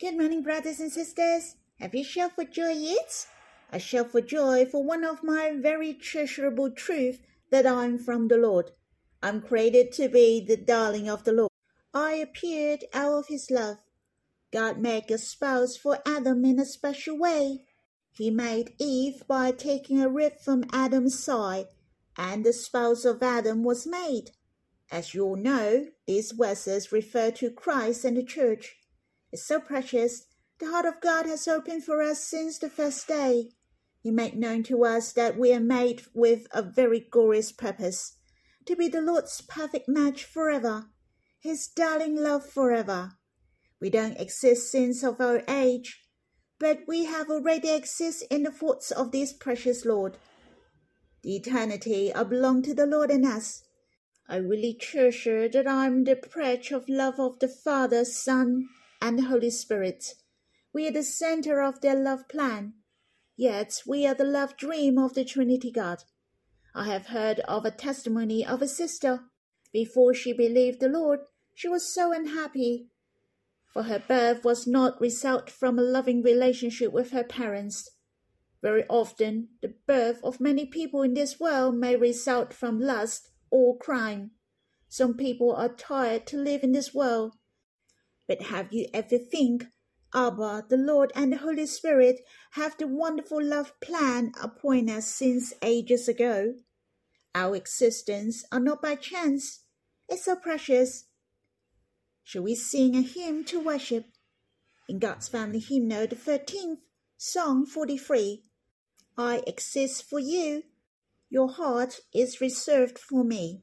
Good morning, brothers and sisters. Have you shouted for joy yet? I shout for joy for one of my very treasurable truths that I'm from the Lord. I'm created to be the darling of the Lord. I appeared out of his love. God made a spouse for Adam in a special way. He made Eve by taking a rib from Adam's side, and the spouse of Adam was made. As you all know, these verses refer to Christ and the church. It's so precious. The heart of God has opened for us since the first day. He made known to us that we are made with a very glorious purpose to be the Lord's perfect match forever, His darling love forever. We don't exist since of our age, but we have already exist in the thoughts of this precious Lord. The eternity are belong to the Lord and us. I really treasure that I'm the pledge of love of the Father, Son, and the Holy Spirit. We are the center of their love plan. Yet we are the love dream of the Trinity God. I have heard of a testimony of a sister. Before she believed the Lord, she was so unhappy, for her birth was not result from a loving relationship with her parents. Very often, the birth of many people in this world may result from lust or crime. Some people are tired to live in this world. But have you ever think Abba, the Lord, and the Holy Spirit have the wonderful love plan upon us since ages ago? Our existence are not by chance. It's so precious. Shall we sing a hymn to worship? In God's Family Hymnal, the 13th, Song 43. I exist for you. Your heart is reserved for me.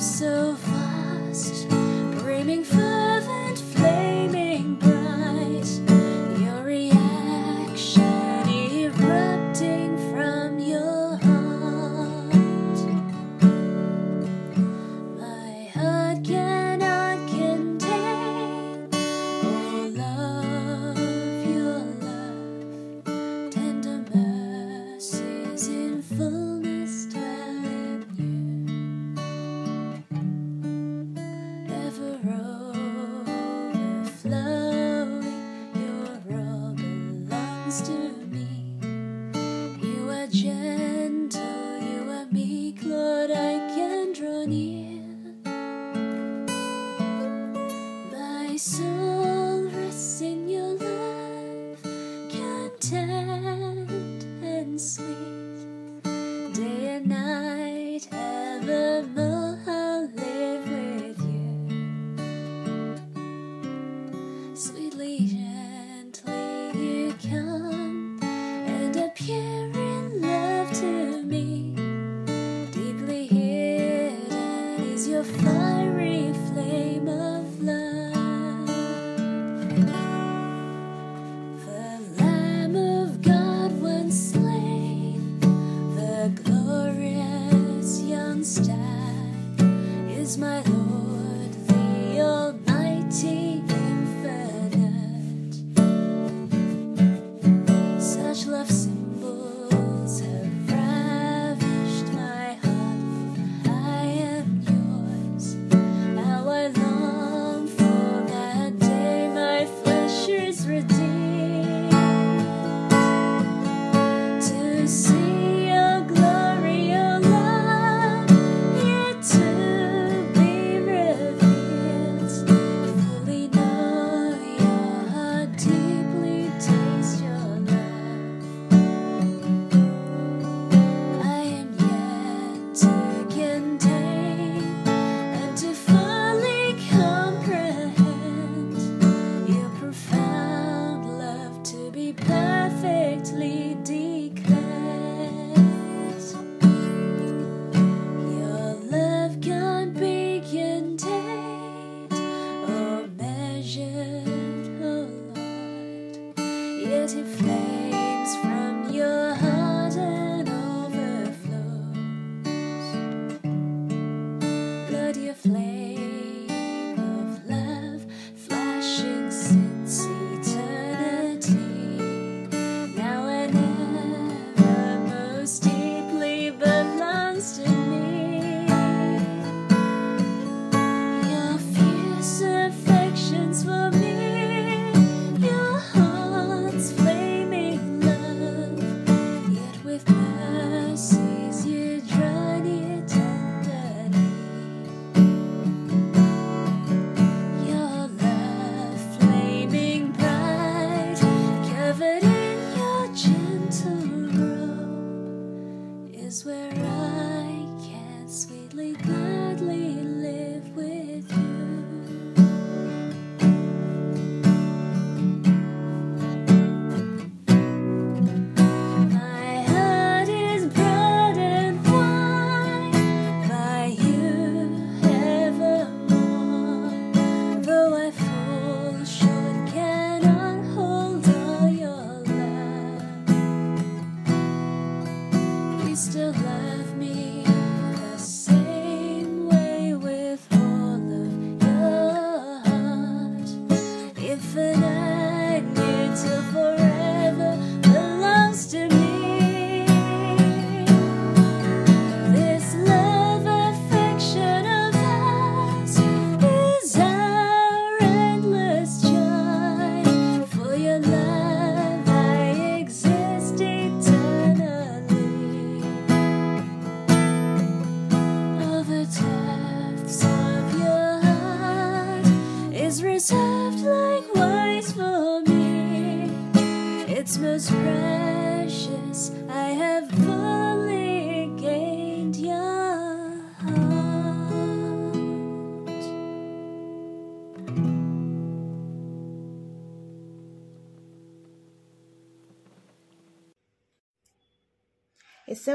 Fiery flame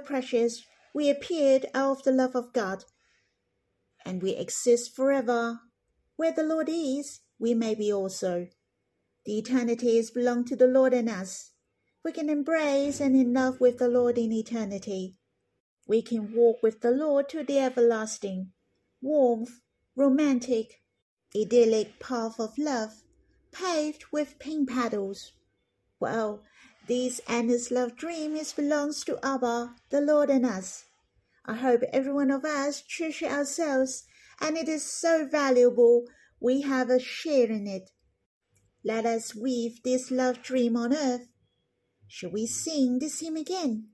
precious, we appeared out of the love of God, and we exist forever. Where the Lord is, we may be also. The eternities belong to the Lord and us. We can embrace and in love with the Lord in eternity. We can walk with the Lord to the everlasting, warmth, romantic, idyllic path of love, paved with pink petals. Well, this endless love dream is belongs to Abba, the Lord, and us. I hope every one of us treasure ourselves, and it is so valuable we have a share in it. Let us weave this love dream on earth. Shall we sing this hymn again?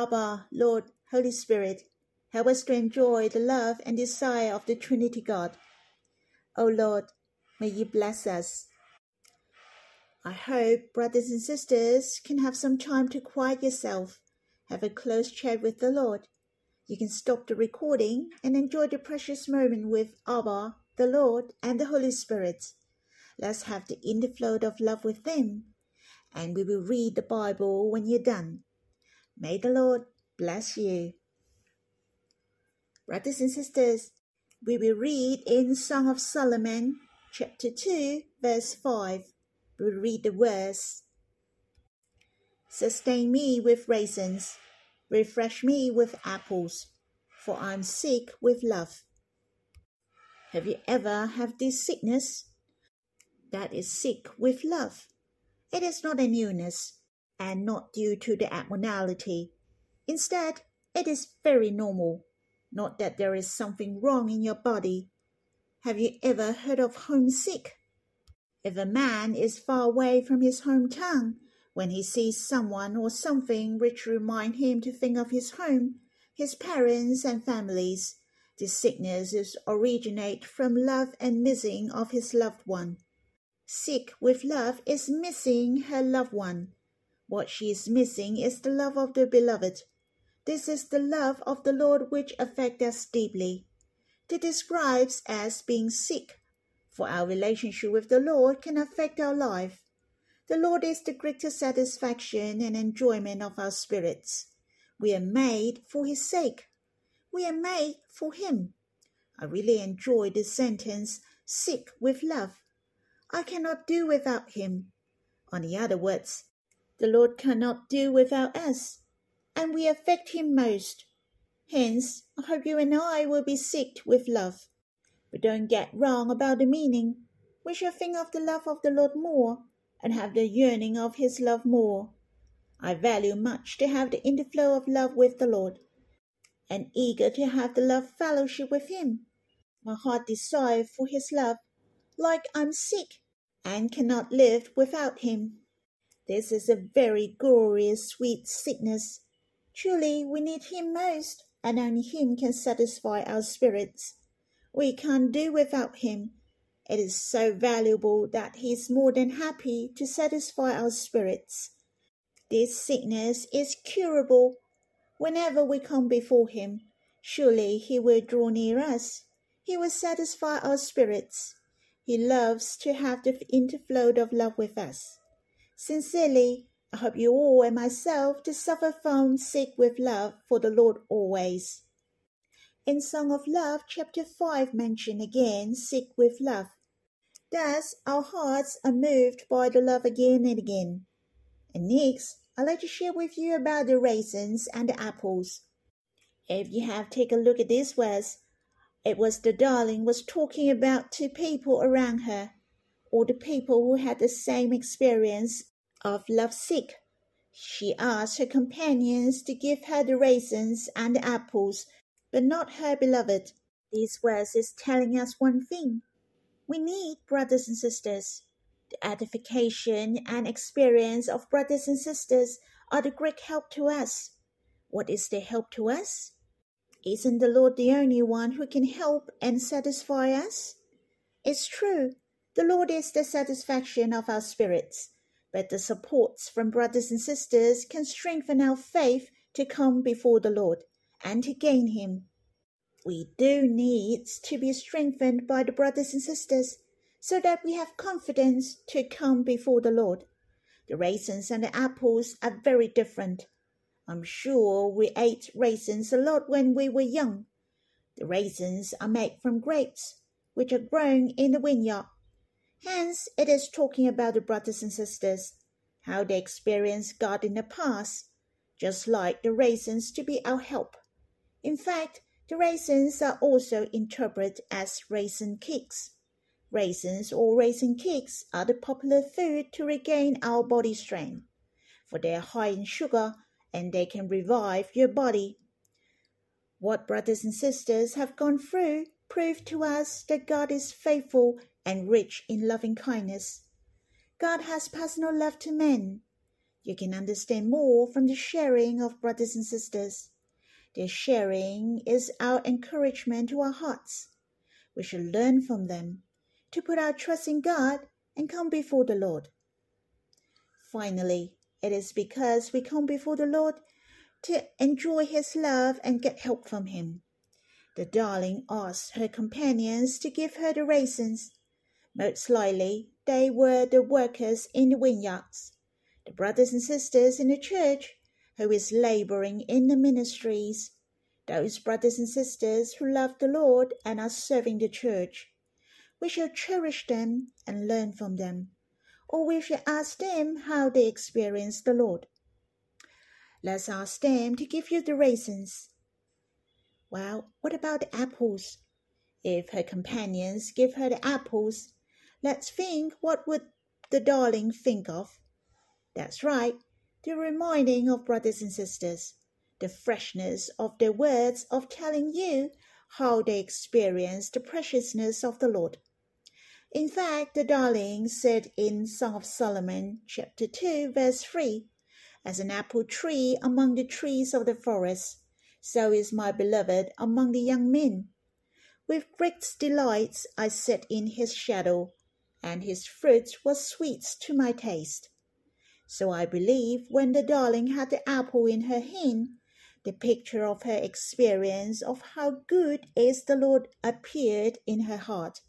Abba, Lord, Holy Spirit, help us to enjoy the love and desire of the Trinity God. O Lord, may you bless us. I hope brothers and sisters can have some time to quiet yourself, have a close chat with the Lord. You can stop the recording and enjoy the precious moment with Abba, the Lord, and the Holy Spirit. Let's have the inflow of love with them, and we will read the Bible when you're done. May the Lord bless you. Brothers and sisters, we will read in Song of Solomon, chapter 2, verse 5. We'll read the words Sustain me with raisins, refresh me with apples, for I'm sick with love. Have you ever had this sickness? That is sick with love. It is not an illness, and not due to the abnormality. Instead, it is very normal, not that there is something wrong in your body. Have you ever heard of homesick? If a man is far away from his hometown, when he sees someone or something which remind him to think of his home, his parents and families, this sickness is originate from love and missing of his loved one. Sick with love is missing her loved one. What she is missing is the love of the beloved. This is the love of the Lord which affects us deeply. It describes as being sick, for our relationship with the Lord can affect our life. The Lord is the greatest satisfaction and enjoyment of our spirits. We are made for His sake. We are made for Him. I really enjoy this sentence, sick with love. I cannot do without Him. On the other words, the Lord cannot do without us, and we affect him most. Hence, I hope you and I will be sick with love. But don't get wrong about the meaning. We shall think of the love of the Lord more, and have the yearning of his love more. I value much to have the inflow of love with the Lord, and eager to have the love fellowship with him. My heart desires for his love, like I'm sick, and cannot live without him. This is a very glorious, sweet sickness. Truly, we need Him most, and only Him can satisfy our spirits. We can't do without Him. It is so valuable that He is more than happy to satisfy our spirits. This sickness is curable. Whenever we come before Him, surely He will draw near us. He will satisfy our spirits. He loves to have the interflow of love with us. Sincerely, I hope you all and myself to suffer from sick with love for the Lord always. In Song of Love, chapter 5 mention again sick with love. Thus, our hearts are moved by the love again and again. And next, I'd like to share with you about the raisins and the apples. If you have taken a look at this verse, it was the darling was talking about to people around her, or the people who had the same experience of love sick. She asked her companions to give her the raisins and the apples, but not her beloved. These verse is telling us one thing. We need brothers and sisters. The edification and experience of brothers and sisters are the great help to us. What is the help to us? Isn't the Lord the only one who can help and satisfy us? It's true, the Lord is the satisfaction of our spirits but the supports from brothers and sisters can strengthen our faith to come before the Lord and to gain Him. We do need to be strengthened by the brothers and sisters so that we have confidence to come before the Lord. The raisins and the apples are very different. I'm sure we ate raisins a lot when we were young. The raisins are made from grapes, which are grown in the vineyard Hence, it is talking about the brothers and sisters, how they experienced God in the past, just like the raisins to be our help. In fact, the raisins are also interpreted as raisin cakes. Raisins or raisin cakes are the popular food to regain our body strength, for they are high in sugar and they can revive your body. What brothers and sisters have gone through prove to us that God is faithful and rich in loving kindness. God has personal love to men. You can understand more from the sharing of brothers and sisters. Their sharing is our encouragement to our hearts. We should learn from them to put our trust in God and come before the Lord. Finally, it is because we come before the Lord to enjoy His love and get help from Him. The darling asked her companions to give her the raisins most likely they were the workers in the vineyards, the brothers and sisters in the church who is laboring in the ministries, those brothers and sisters who love the Lord and are serving the church. We shall cherish them and learn from them, or we shall ask them how they experience the Lord. Let's ask them to give you the raisins. Well, what about the apples? If her companions give her the apples, Let's think what would the darling think of? That's right, the reminding of brothers and sisters, the freshness of their words of telling you how they experience the preciousness of the Lord. In fact, the darling said in Song of Solomon, chapter 2, verse 3, As an apple tree among the trees of the forest, so is my beloved among the young men. With great delights I sat in his shadow and his fruit was sweet to my taste. So I believe when the darling had the apple in her hand, the picture of her experience of how good is the Lord appeared in her heart.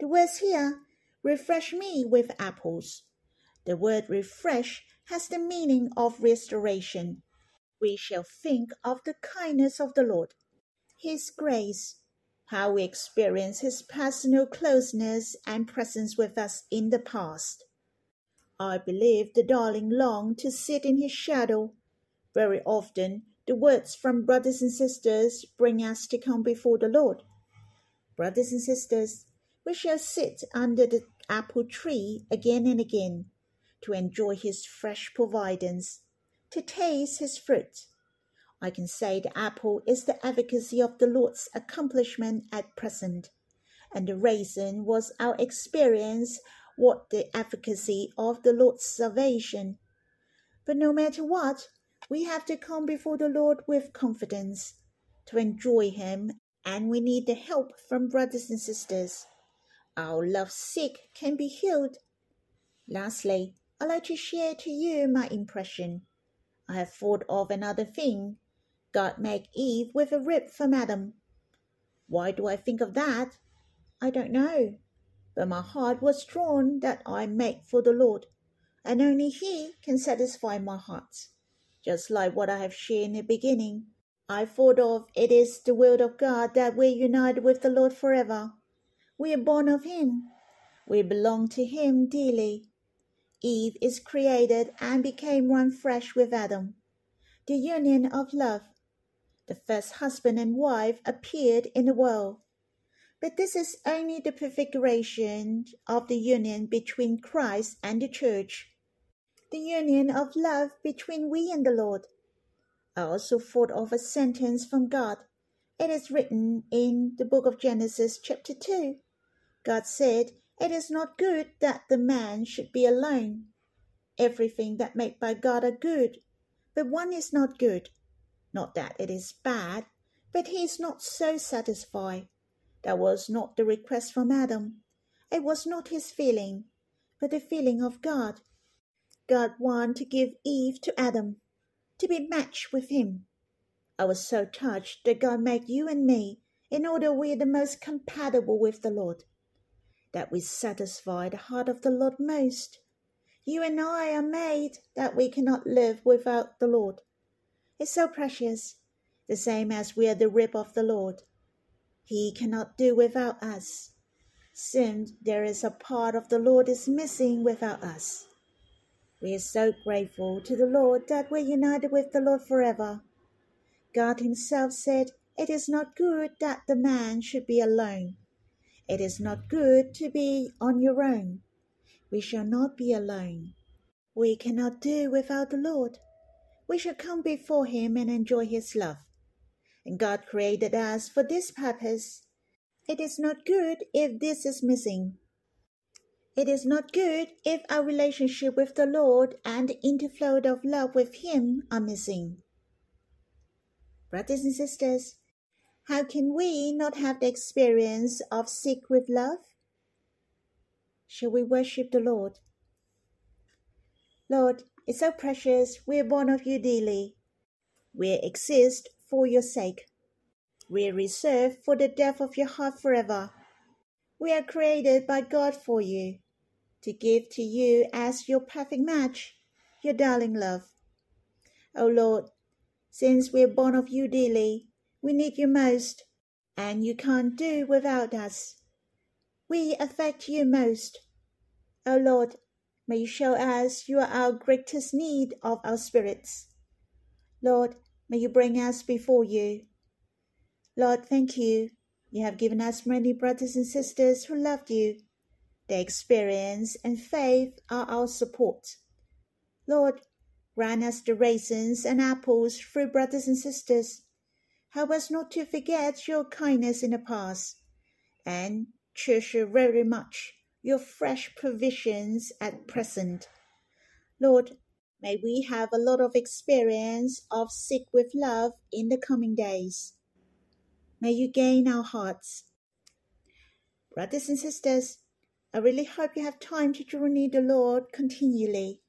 The words here, refresh me with apples. The word refresh has the meaning of restoration. We shall think of the kindness of the Lord, His grace, how we experience His personal closeness and presence with us in the past. I believe the darling longed to sit in His shadow. Very often, the words from brothers and sisters bring us to come before the Lord. Brothers and sisters, we shall sit under the apple tree again and again to enjoy His fresh providence, to taste His fruit I can say the apple is the advocacy of the Lord's accomplishment at present, and the raisin was our experience what the efficacy of the Lord's salvation. But no matter what, we have to come before the Lord with confidence to enjoy Him, and we need the help from brothers and sisters. Our love sick can be healed. Lastly, I'd like to share to you my impression. I have thought of another thing. God made Eve with a rib from Adam. Why do I think of that? I don't know. But my heart was drawn that I made for the Lord, and only He can satisfy my heart. Just like what I have shared in the beginning, I thought of it is the will of God that we unite with the Lord forever. We are born of Him. We belong to Him dearly. Eve is created and became one flesh with Adam. The union of love. The first husband and wife appeared in the world. But this is only the prefiguration of the union between Christ and the Church, the union of love between we and the Lord. I also thought of a sentence from God. It is written in the book of Genesis, chapter 2. God said, it is not good that the man should be alone. Everything that made by God are good, but one is not good. Not that it is bad, but he is not so satisfied. That was not the request from Adam. It was not his feeling, but the feeling of God. God wanted to give Eve to Adam, to be matched with him. I was so touched that God made you and me in order we are the most compatible with the Lord that we satisfy the heart of the Lord most. You and I are made that we cannot live without the Lord. It's so precious, the same as we are the rib of the Lord. He cannot do without us. Since there is a part of the Lord is missing without us. We are so grateful to the Lord that we're united with the Lord forever. God Himself said, It is not good that the man should be alone. It is not good to be on your own. We shall not be alone. We cannot do without the Lord. We shall come before Him and enjoy His love. And God created us for this purpose. It is not good if this is missing. It is not good if our relationship with the Lord and the interflow of love with Him are missing. Brothers and sisters, how can we not have the experience of sick with love? Shall we worship the Lord? Lord, it's so precious we are born of you dearly. We exist for your sake. We are reserved for the depth of your heart forever. We are created by God for you, to give to you as your perfect match, your darling love. O Lord, since we are born of you dearly, we need you most, and you can't do without us. We affect you most. O Lord, may you show us you are our greatest need of our spirits. Lord, may you bring us before you. Lord, thank you. You have given us many brothers and sisters who loved you. Their experience and faith are our support. Lord, grant us the raisins and apples through brothers and sisters Help us not to forget your kindness in the past, and treasure very much your fresh provisions at present. Lord, may we have a lot of experience of sick with love in the coming days. May you gain our hearts. Brothers and sisters, I really hope you have time to draw near the Lord continually,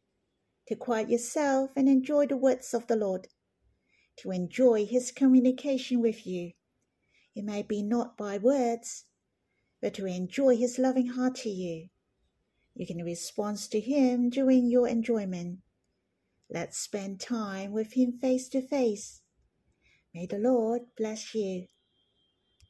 to quiet yourself and enjoy the words of the Lord to enjoy his communication with you. It may be not by words, but to enjoy his loving heart to you. You can respond to him during your enjoyment. Let's spend time with him face to face. May the Lord bless you.